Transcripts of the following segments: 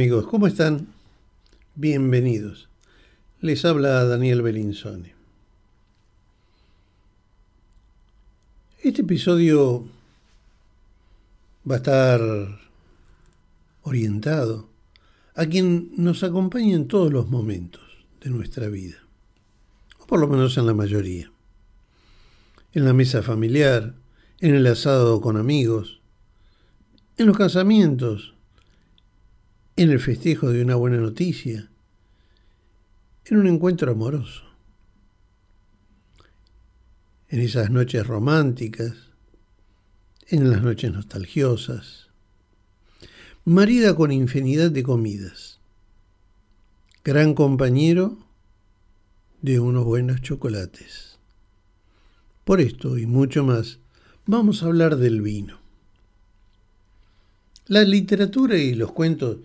Amigos, ¿cómo están? Bienvenidos. Les habla Daniel Belinsone. Este episodio va a estar orientado a quien nos acompaña en todos los momentos de nuestra vida, o por lo menos en la mayoría. En la mesa familiar, en el asado con amigos, en los casamientos, en el festejo de una buena noticia, en un encuentro amoroso, en esas noches románticas, en las noches nostalgiosas, marida con infinidad de comidas, gran compañero de unos buenos chocolates. Por esto y mucho más, vamos a hablar del vino. La literatura y los cuentos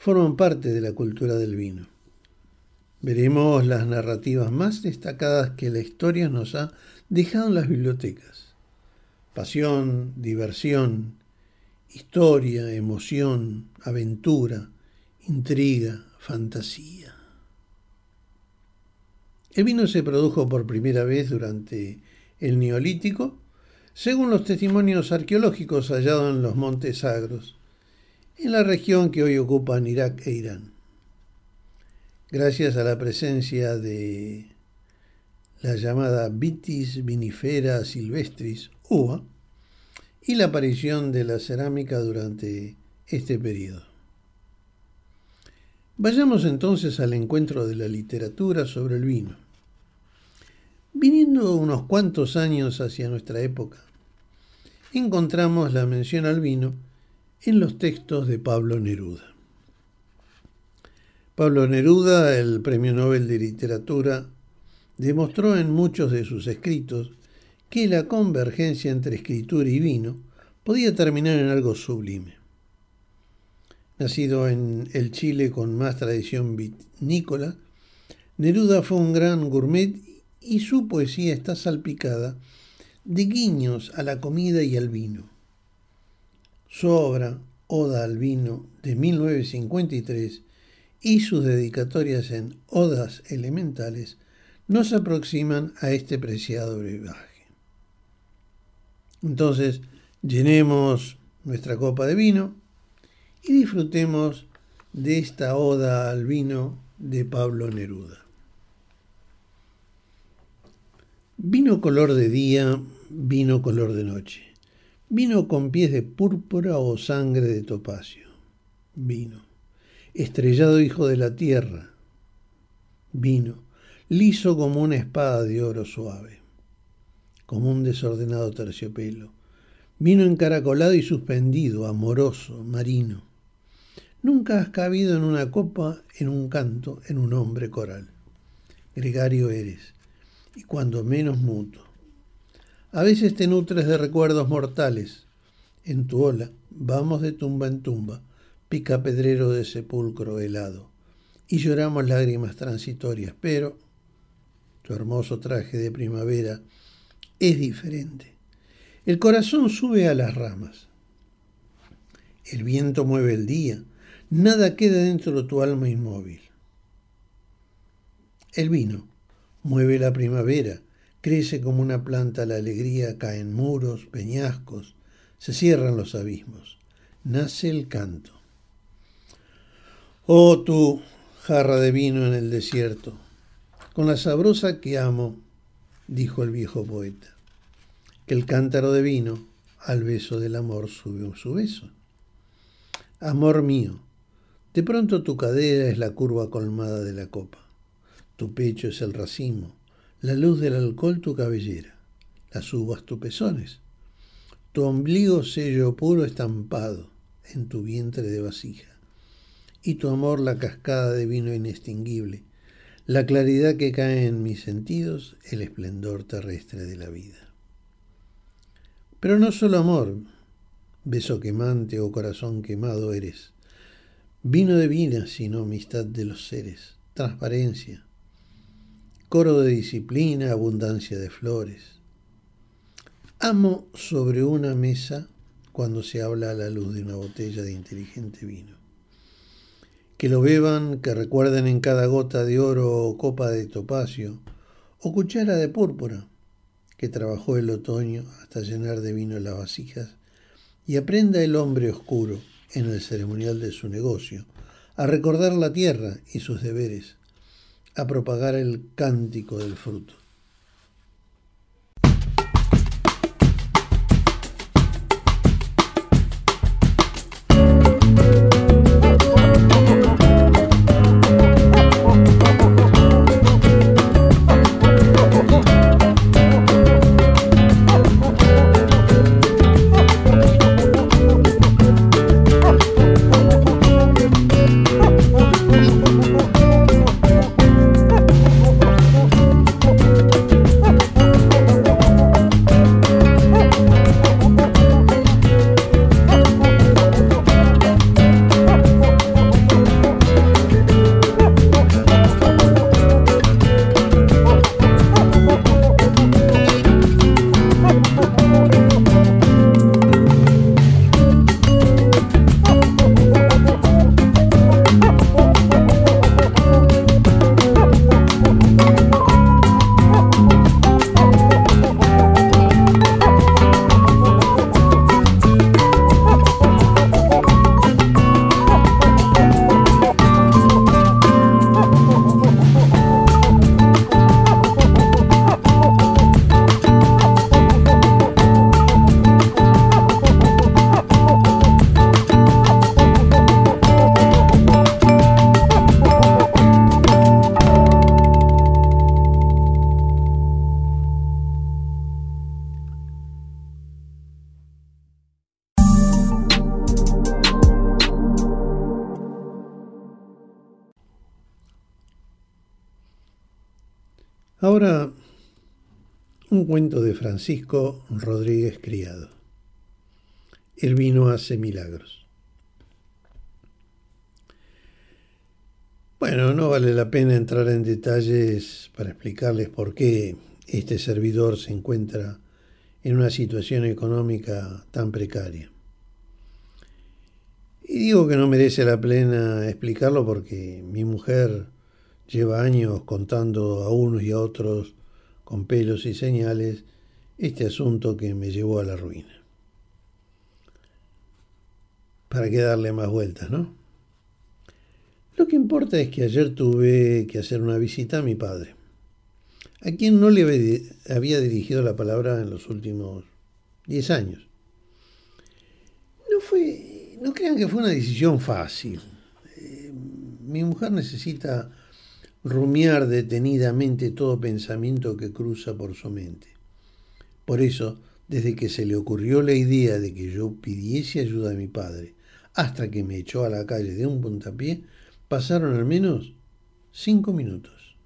forman parte de la cultura del vino. Veremos las narrativas más destacadas que la historia nos ha dejado en las bibliotecas. Pasión, diversión, historia, emoción, aventura, intriga, fantasía. El vino se produjo por primera vez durante el Neolítico, según los testimonios arqueológicos hallados en los montes Sagros, en la región que hoy ocupan Irak e Irán gracias a la presencia de la llamada Vitis vinifera silvestris, uva, y la aparición de la cerámica durante este periodo. Vayamos entonces al encuentro de la literatura sobre el vino. Viniendo unos cuantos años hacia nuestra época, encontramos la mención al vino en los textos de Pablo Neruda. Pablo Neruda, el Premio Nobel de Literatura, demostró en muchos de sus escritos que la convergencia entre escritura y vino podía terminar en algo sublime. Nacido en el Chile con más tradición vinícola, Neruda fue un gran gourmet y su poesía está salpicada de guiños a la comida y al vino. Su obra, Oda al vino, de 1953, y sus dedicatorias en odas elementales nos aproximan a este preciado brebaje. Entonces, llenemos nuestra copa de vino y disfrutemos de esta oda al vino de Pablo Neruda. Vino color de día, vino color de noche, vino con pies de púrpura o sangre de topacio, vino estrellado hijo de la tierra, vino, liso como una espada de oro suave, como un desordenado terciopelo, vino encaracolado y suspendido, amoroso, marino. Nunca has cabido en una copa, en un canto, en un hombre coral. Gregario eres, y cuando menos muto. A veces te nutres de recuerdos mortales. En tu ola vamos de tumba en tumba, pica pedrero de sepulcro helado, y lloramos lágrimas transitorias, pero tu hermoso traje de primavera es diferente. El corazón sube a las ramas. El viento mueve el día. Nada queda dentro de tu alma inmóvil. El vino mueve la primavera. Crece como una planta la alegría, caen muros, peñascos, se cierran los abismos. Nace el canto. Oh tú, jarra de vino en el desierto, con la sabrosa que amo, dijo el viejo poeta, que el cántaro de vino al beso del amor sube su beso. Amor mío, de pronto tu cadera es la curva colmada de la copa, tu pecho es el racimo, la luz del alcohol tu cabellera, las uvas tus pezones, tu ombligo sello puro estampado en tu vientre de vasija. Y tu amor la cascada de vino inextinguible, la claridad que cae en mis sentidos, el esplendor terrestre de la vida. Pero no solo amor, beso quemante o corazón quemado eres, vino de vida, sino amistad de los seres, transparencia, coro de disciplina, abundancia de flores. Amo sobre una mesa cuando se habla a la luz de una botella de inteligente vino que lo beban, que recuerden en cada gota de oro o copa de topacio, o cuchara de púrpura, que trabajó el otoño hasta llenar de vino las vasijas, y aprenda el hombre oscuro en el ceremonial de su negocio, a recordar la tierra y sus deberes, a propagar el cántico del fruto. Ahora, un cuento de Francisco Rodríguez Criado. El vino hace milagros. Bueno, no vale la pena entrar en detalles para explicarles por qué este servidor se encuentra en una situación económica tan precaria. Y digo que no merece la pena explicarlo porque mi mujer lleva años contando a unos y a otros con pelos y señales este asunto que me llevó a la ruina. ¿Para qué darle más vueltas, no? Lo que importa es que ayer tuve que hacer una visita a mi padre, a quien no le había dirigido la palabra en los últimos 10 años. No fue, no crean que fue una decisión fácil. Eh, mi mujer necesita rumiar detenidamente todo pensamiento que cruza por su mente. Por eso, desde que se le ocurrió la idea de que yo pidiese ayuda a mi padre, hasta que me echó a la calle de un puntapié, pasaron al menos cinco minutos.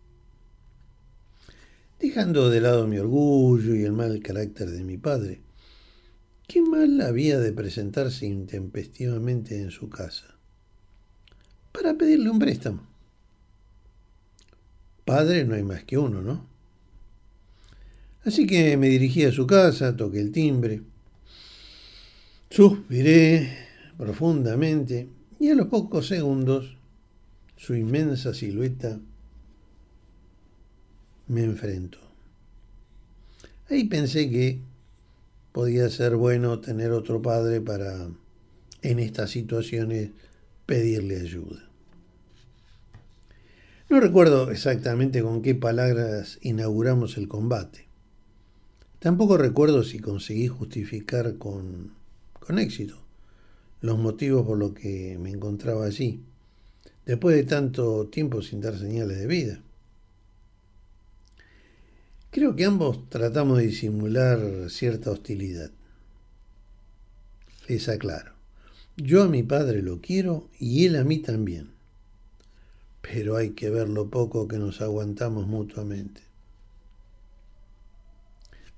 Dejando de lado mi orgullo y el mal carácter de mi padre, ¿qué mal había de presentarse intempestivamente en su casa? Para pedirle un préstamo. Padre no hay más que uno, ¿no? Así que me dirigí a su casa, toqué el timbre, suspiré profundamente y a los pocos segundos su inmensa silueta me enfrentó. Ahí pensé que podía ser bueno tener otro padre para, en estas situaciones, pedirle ayuda. No recuerdo exactamente con qué palabras inauguramos el combate. Tampoco recuerdo si conseguí justificar con, con éxito los motivos por los que me encontraba allí, después de tanto tiempo sin dar señales de vida. Creo que ambos tratamos de disimular cierta hostilidad. Les aclaro, yo a mi padre lo quiero y él a mí también pero hay que ver lo poco que nos aguantamos mutuamente.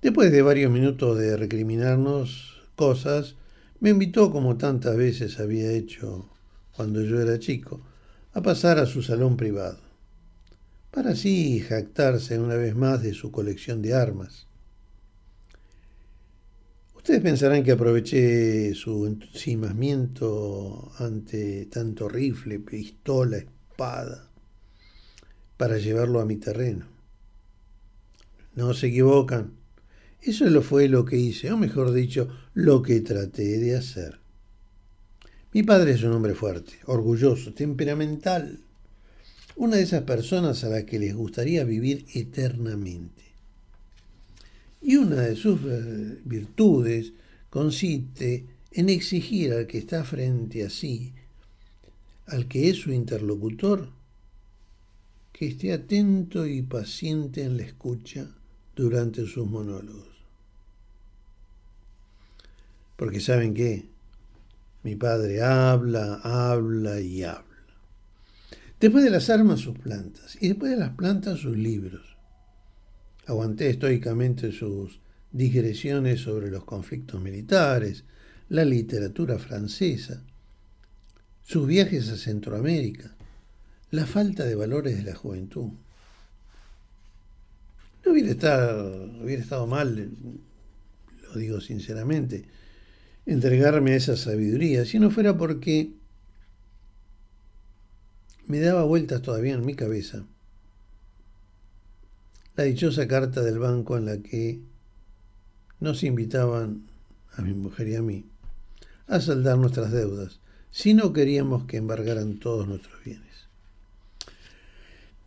Después de varios minutos de recriminarnos cosas, me invitó, como tantas veces había hecho cuando yo era chico, a pasar a su salón privado, para así jactarse una vez más de su colección de armas. Ustedes pensarán que aproveché su entusiasmamiento ante tanto rifle, pistola, espada, para llevarlo a mi terreno. No se equivocan. Eso lo fue lo que hice, o mejor dicho, lo que traté de hacer. Mi padre es un hombre fuerte, orgulloso, temperamental. Una de esas personas a las que les gustaría vivir eternamente. Y una de sus eh, virtudes consiste en exigir al que está frente a sí, al que es su interlocutor, que esté atento y paciente en la escucha durante sus monólogos. Porque saben qué, mi padre habla, habla y habla. Después de las armas sus plantas y después de las plantas sus libros. Aguanté estoicamente sus digresiones sobre los conflictos militares, la literatura francesa, sus viajes a Centroamérica, la falta de valores de la juventud. No hubiera estado, hubiera estado mal, lo digo sinceramente, entregarme a esa sabiduría, si no fuera porque me daba vueltas todavía en mi cabeza la dichosa carta del banco en la que nos invitaban a mi mujer y a mí a saldar nuestras deudas si no queríamos que embargaran todos nuestros bienes.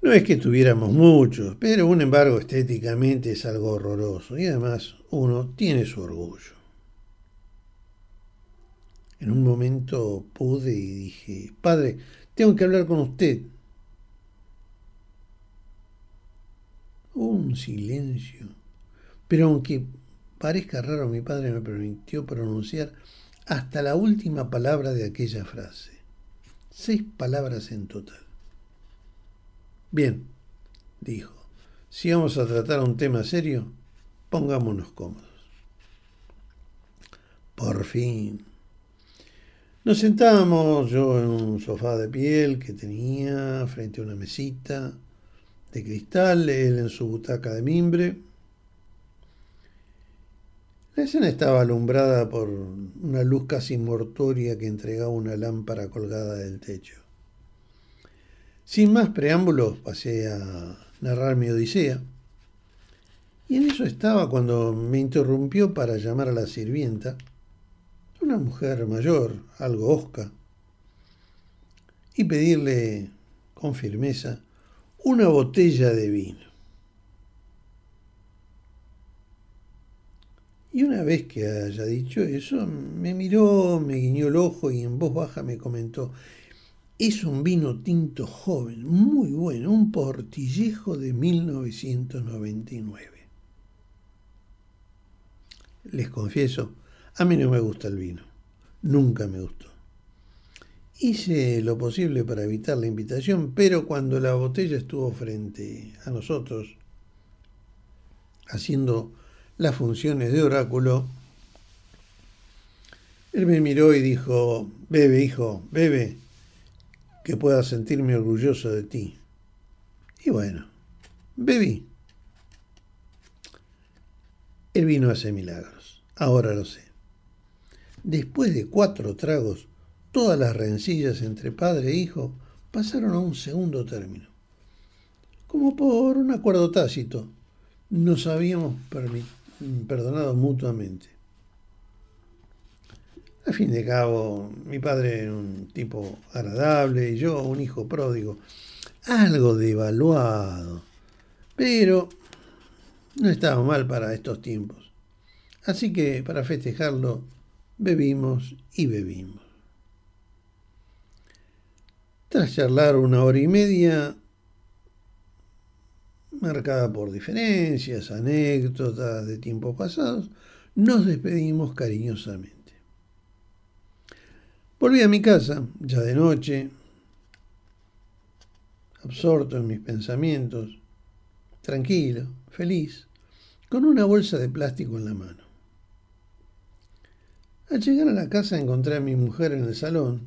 No es que tuviéramos muchos, pero un embargo estéticamente es algo horroroso y además uno tiene su orgullo. En un momento pude y dije, Padre, tengo que hablar con usted. un silencio. Pero aunque parezca raro, mi padre me permitió pronunciar hasta la última palabra de aquella frase. Seis palabras en total. Bien, dijo, si vamos a tratar un tema serio, pongámonos cómodos. Por fin. Nos sentábamos, yo en un sofá de piel que tenía frente a una mesita, de cristal, él en su butaca de mimbre. La escena estaba alumbrada por una luz casi mortuoria que entregaba una lámpara colgada del techo. Sin más preámbulos pasé a narrar mi odisea. Y en eso estaba cuando me interrumpió para llamar a la sirvienta, una mujer mayor, algo osca, y pedirle con firmeza una botella de vino. Y una vez que haya dicho eso, me miró, me guiñó el ojo y en voz baja me comentó, es un vino tinto joven, muy bueno, un portillejo de 1999. Les confieso, a mí no me gusta el vino, nunca me gustó. Hice lo posible para evitar la invitación, pero cuando la botella estuvo frente a nosotros, haciendo las funciones de oráculo, él me miró y dijo, bebe, hijo, bebe, que pueda sentirme orgulloso de ti. Y bueno, bebí. El vino hace milagros, ahora lo sé. Después de cuatro tragos, todas las rencillas entre padre e hijo pasaron a un segundo término. Como por un acuerdo tácito, nos habíamos perdonado mutuamente. A fin de cabo, mi padre era un tipo agradable y yo un hijo pródigo, algo devaluado, pero no estaba mal para estos tiempos. Así que para festejarlo, bebimos y bebimos. Tras charlar una hora y media, marcada por diferencias, anécdotas de tiempos pasados, nos despedimos cariñosamente. Volví a mi casa, ya de noche, absorto en mis pensamientos, tranquilo, feliz, con una bolsa de plástico en la mano. Al llegar a la casa encontré a mi mujer en el salón,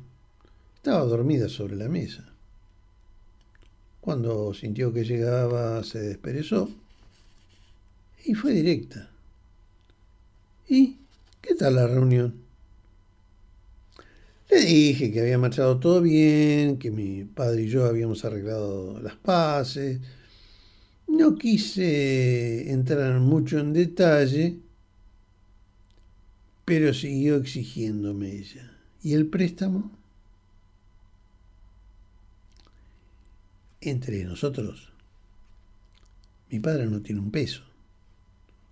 estaba dormida sobre la mesa. Cuando sintió que llegaba, se desperezó y fue directa. ¿Y ¿qué tal la reunión? Le dije que había marchado todo bien, que mi padre y yo habíamos arreglado las paces. No quise entrar mucho en detalle, pero siguió exigiéndome ella. ¿Y el préstamo? Entre nosotros, mi padre no tiene un peso.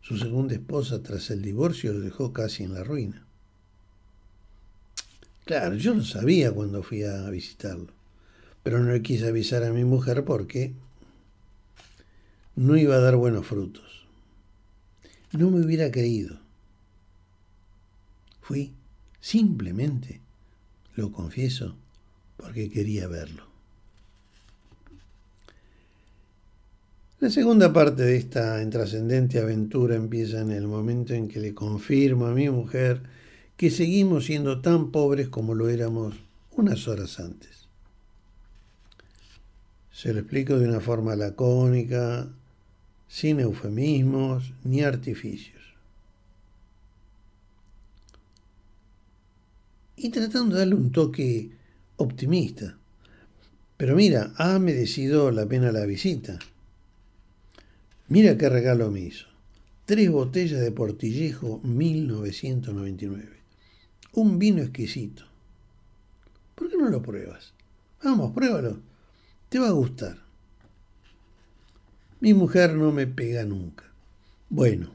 Su segunda esposa, tras el divorcio, lo dejó casi en la ruina. Claro, yo lo sabía cuando fui a visitarlo, pero no le quise avisar a mi mujer porque no iba a dar buenos frutos. No me hubiera creído. Fui simplemente, lo confieso, porque quería verlo. La segunda parte de esta intrascendente aventura empieza en el momento en que le confirmo a mi mujer que seguimos siendo tan pobres como lo éramos unas horas antes. Se lo explico de una forma lacónica, sin eufemismos ni artificios. Y tratando de darle un toque optimista. Pero mira, ha merecido la pena la visita. Mira qué regalo me hizo. Tres botellas de Portillejo 1999 un vino exquisito. ¿Por qué no lo pruebas? Vamos, pruébalo. Te va a gustar. Mi mujer no me pega nunca. Bueno,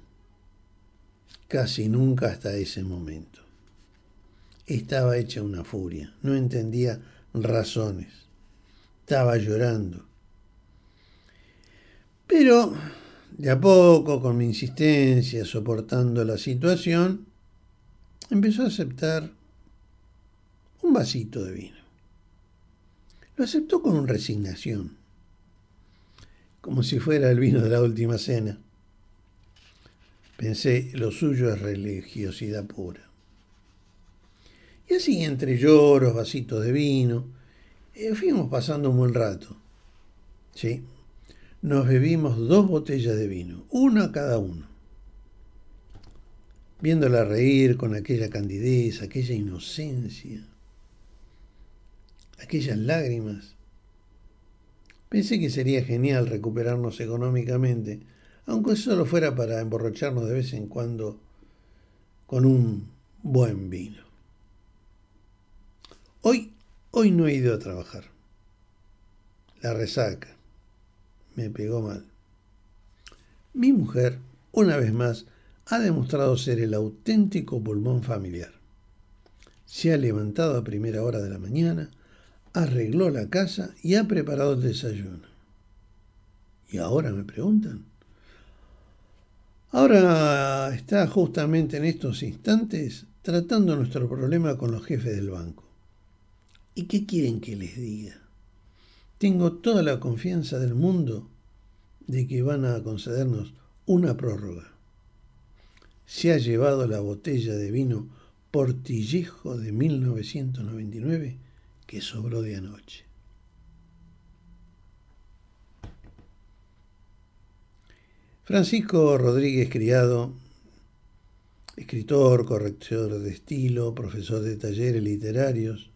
casi nunca hasta ese momento. Estaba hecha una furia, no entendía razones. Estaba llorando. Pero, de a poco, con mi insistencia, soportando la situación, empezó a aceptar un vasito de vino. Lo aceptó con resignación, como si fuera el vino de la última cena. Pensé, lo suyo es religiosidad pura. Y así, entre lloros, vasitos de vino, eh, fuimos pasando un buen rato. Sí, nos bebimos dos botellas de vino, una cada uno viéndola reír con aquella candidez, aquella inocencia, aquellas lágrimas. Pensé que sería genial recuperarnos económicamente, aunque solo fuera para emborracharnos de vez en cuando con un buen vino. Hoy, hoy no he ido a trabajar. La resaca me pegó mal. Mi mujer, una vez más, ha demostrado ser el auténtico pulmón familiar. Se ha levantado a primera hora de la mañana, arregló la casa y ha preparado el desayuno. ¿Y ahora me preguntan? Ahora está justamente en estos instantes tratando nuestro problema con los jefes del banco. ¿Y qué quieren que les diga? Tengo toda la confianza del mundo de que van a concedernos una prórroga se ha llevado la botella de vino Portillejo de 1999 que sobró de anoche. Francisco Rodríguez Criado, escritor, corrector de estilo, profesor de talleres literarios.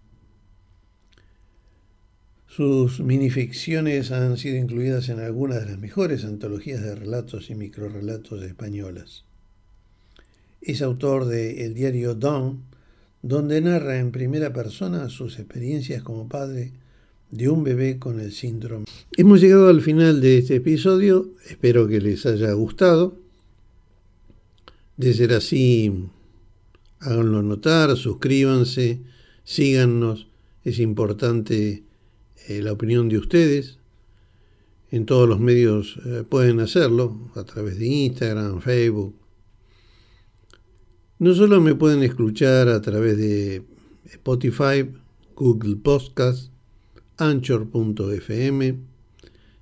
Sus minificciones han sido incluidas en algunas de las mejores antologías de relatos y microrelatos españolas. Es autor de El diario Dawn, donde narra en primera persona sus experiencias como padre de un bebé con el síndrome. Hemos llegado al final de este episodio, espero que les haya gustado. De ser así, háganlo notar, suscríbanse, síganos, es importante eh, la opinión de ustedes. En todos los medios eh, pueden hacerlo, a través de Instagram, Facebook, no solo me pueden escuchar a través de Spotify, Google Podcast, Anchor.fm,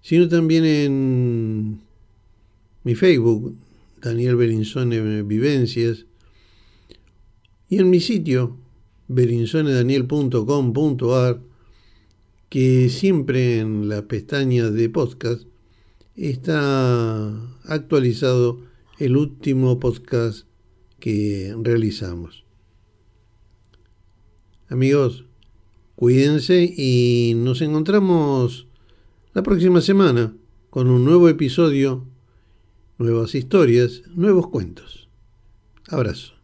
sino también en mi Facebook, Daniel Berinzone Vivencias, y en mi sitio, berinzonedaniel.com.ar, que siempre en la pestaña de podcast está actualizado el último podcast que realizamos. Amigos, cuídense y nos encontramos la próxima semana con un nuevo episodio, nuevas historias, nuevos cuentos. Abrazo.